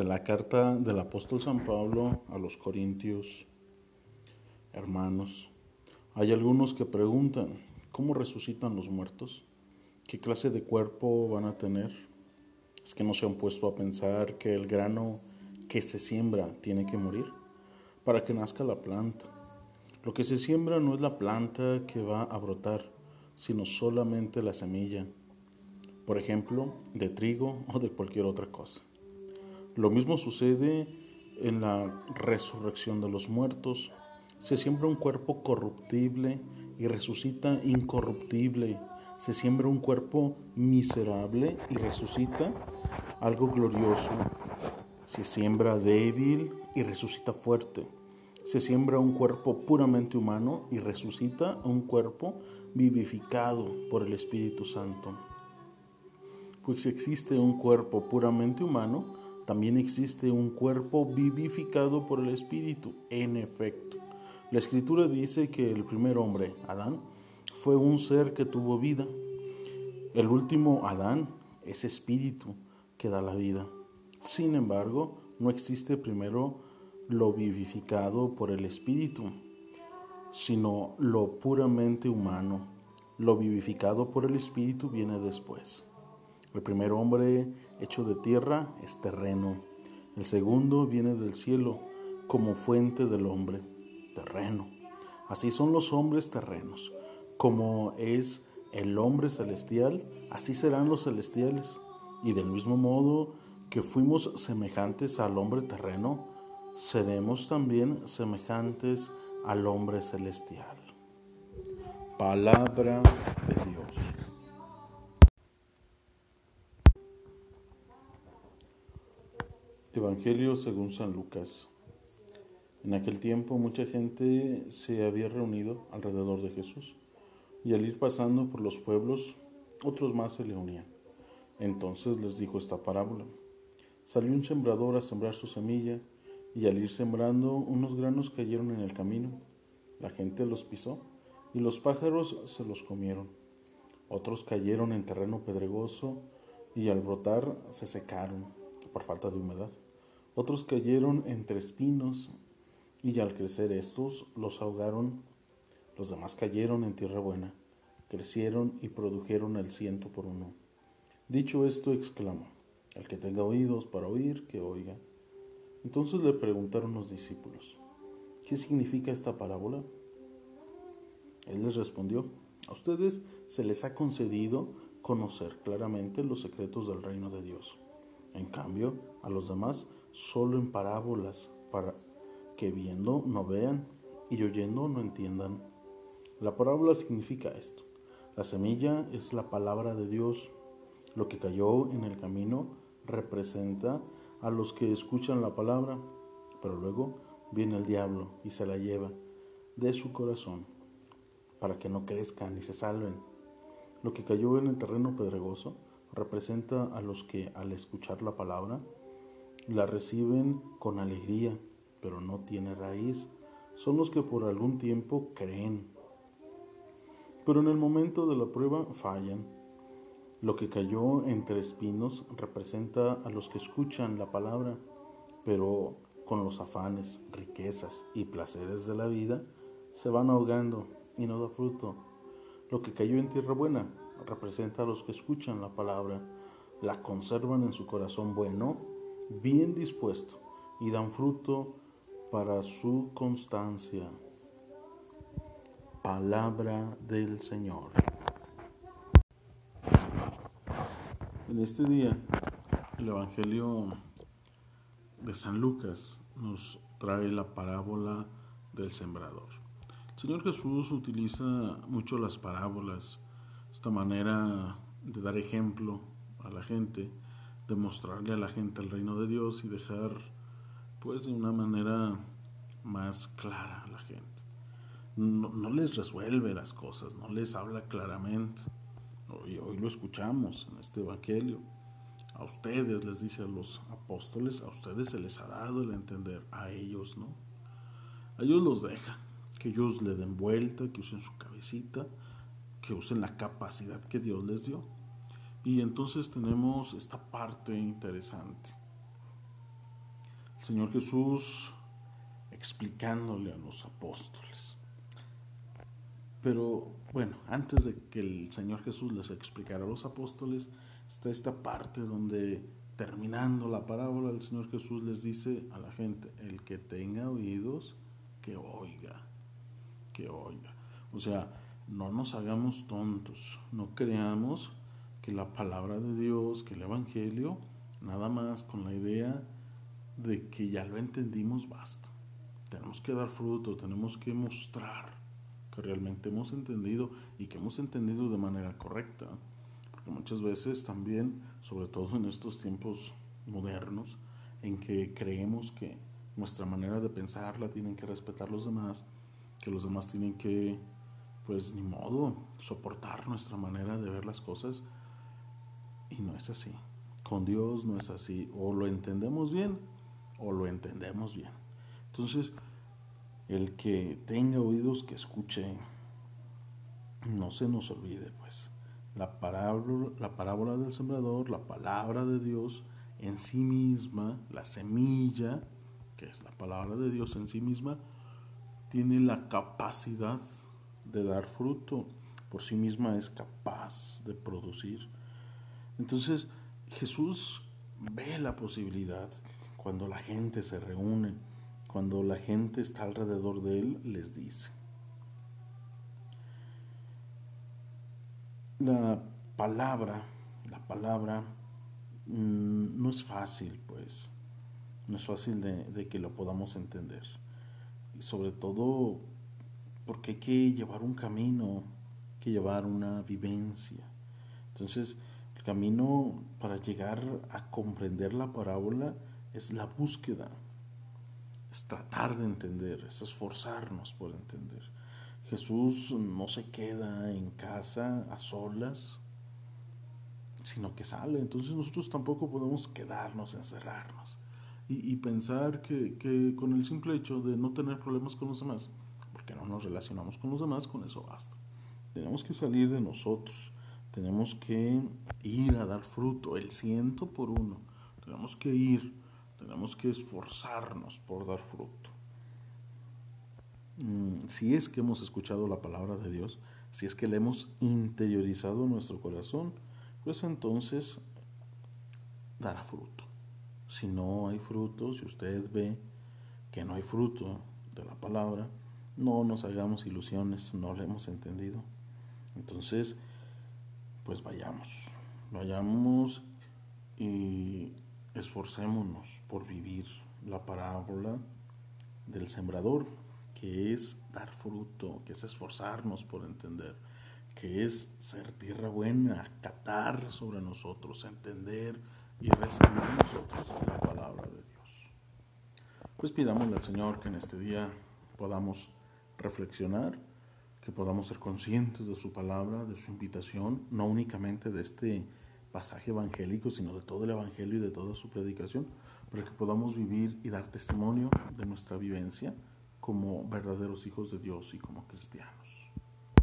de la carta del apóstol San Pablo a los Corintios. Hermanos, hay algunos que preguntan, ¿cómo resucitan los muertos? ¿Qué clase de cuerpo van a tener? ¿Es que no se han puesto a pensar que el grano que se siembra tiene que morir para que nazca la planta? Lo que se siembra no es la planta que va a brotar, sino solamente la semilla, por ejemplo, de trigo o de cualquier otra cosa. Lo mismo sucede en la resurrección de los muertos. Se siembra un cuerpo corruptible y resucita incorruptible se siembra un cuerpo miserable y resucita algo glorioso. Se siembra débil y resucita fuerte. Se siembra un cuerpo puramente humano y resucita un cuerpo vivificado por el Espíritu Santo. Pues existe un cuerpo puramente humano, también existe un cuerpo vivificado por el Espíritu. En efecto, la Escritura dice que el primer hombre, Adán, fue un ser que tuvo vida. El último Adán es espíritu que da la vida. Sin embargo, no existe primero lo vivificado por el espíritu, sino lo puramente humano. Lo vivificado por el espíritu viene después. El primer hombre hecho de tierra es terreno. El segundo viene del cielo como fuente del hombre, terreno. Así son los hombres terrenos como es el hombre celestial, así serán los celestiales. Y del mismo modo que fuimos semejantes al hombre terreno, seremos también semejantes al hombre celestial. Palabra de Dios. Evangelio según San Lucas. En aquel tiempo mucha gente se había reunido alrededor de Jesús y al ir pasando por los pueblos, otros más se le unían. Entonces les dijo esta parábola. Salió un sembrador a sembrar su semilla, y al ir sembrando, unos granos cayeron en el camino. La gente los pisó, y los pájaros se los comieron. Otros cayeron en terreno pedregoso, y al brotar se secaron por falta de humedad. Otros cayeron entre espinos, y al crecer estos los ahogaron los demás cayeron en tierra buena, crecieron y produjeron el ciento por uno. Dicho esto, exclamó, el que tenga oídos para oír, que oiga. Entonces le preguntaron los discípulos, ¿qué significa esta parábola? Él les respondió, a ustedes se les ha concedido conocer claramente los secretos del reino de Dios. En cambio, a los demás solo en parábolas, para que viendo no vean y oyendo no entiendan. La parábola significa esto. La semilla es la palabra de Dios. Lo que cayó en el camino representa a los que escuchan la palabra, pero luego viene el diablo y se la lleva de su corazón para que no crezcan ni se salven. Lo que cayó en el terreno pedregoso representa a los que al escuchar la palabra la reciben con alegría, pero no tiene raíz. Son los que por algún tiempo creen, pero en el momento de la prueba fallan. Lo que cayó entre espinos representa a los que escuchan la palabra, pero con los afanes, riquezas y placeres de la vida se van ahogando y no da fruto. Lo que cayó en tierra buena representa a los que escuchan la palabra, la conservan en su corazón bueno, bien dispuesto y dan fruto para su constancia. Palabra del Señor. En este día, el Evangelio de San Lucas nos trae la parábola del sembrador. El Señor Jesús utiliza mucho las parábolas, esta manera de dar ejemplo a la gente, de mostrarle a la gente el reino de Dios y dejar pues de una manera más clara a la gente no, les resuelve las cosas, no les habla claramente. Y hoy lo escuchamos en este Evangelio. A ustedes, les dice a los apóstoles, a ustedes se les ha dado el entender, a ellos no. A ellos los deja, que ellos le den vuelta, que usen su cabecita, que usen la capacidad que Dios les dio. Y entonces tenemos esta parte interesante. El Señor Jesús explicándole a los apóstoles. Pero bueno, antes de que el Señor Jesús les explicara a los apóstoles, está esta parte donde terminando la parábola el Señor Jesús les dice a la gente, el que tenga oídos, que oiga, que oiga. O sea, no nos hagamos tontos, no creamos que la palabra de Dios, que el Evangelio, nada más con la idea de que ya lo entendimos, basta. Tenemos que dar fruto, tenemos que mostrar que realmente hemos entendido y que hemos entendido de manera correcta. Porque muchas veces también, sobre todo en estos tiempos modernos, en que creemos que nuestra manera de pensar la tienen que respetar los demás, que los demás tienen que, pues ni modo, soportar nuestra manera de ver las cosas. Y no es así. Con Dios no es así. O lo entendemos bien o lo entendemos bien. Entonces, el que tenga oídos que escuche, no se nos olvide, pues, la parábola, la parábola del sembrador, la palabra de Dios en sí misma, la semilla, que es la palabra de Dios en sí misma, tiene la capacidad de dar fruto, por sí misma es capaz de producir. Entonces Jesús ve la posibilidad cuando la gente se reúne, cuando la gente está alrededor de él, les dice. La palabra, la palabra mm, no es fácil, pues, no es fácil de, de que lo podamos entender. Y sobre todo porque hay que llevar un camino, hay que llevar una vivencia. Entonces, el camino para llegar a comprender la parábola es la búsqueda, es tratar de entender, es esforzarnos por entender. Jesús no se queda en casa a solas, sino que sale. Entonces nosotros tampoco podemos quedarnos, encerrarnos y, pensar que, que, con el simple hecho de no tener problemas con los demás, porque no nos relacionamos con los demás, con eso basta. Tenemos que salir de nosotros, tenemos que ir a dar fruto, el ciento por uno. Tenemos que ir tenemos que esforzarnos por dar fruto. Mm, si es que hemos escuchado la palabra de Dios, si es que la hemos interiorizado en nuestro corazón, pues entonces dará fruto. Si no hay fruto, si usted ve que no hay fruto de la palabra, no nos hagamos ilusiones, no la hemos entendido. Entonces, pues vayamos, vayamos y esforcémonos por vivir la parábola del sembrador, que es dar fruto, que es esforzarnos por entender, que es ser tierra buena, acatar sobre nosotros, entender y recibir nosotros la palabra de Dios. Pues pidámosle al Señor que en este día podamos reflexionar, que podamos ser conscientes de su palabra, de su invitación, no únicamente de este pasaje evangélico, sino de todo el Evangelio y de toda su predicación, para que podamos vivir y dar testimonio de nuestra vivencia como verdaderos hijos de Dios y como cristianos.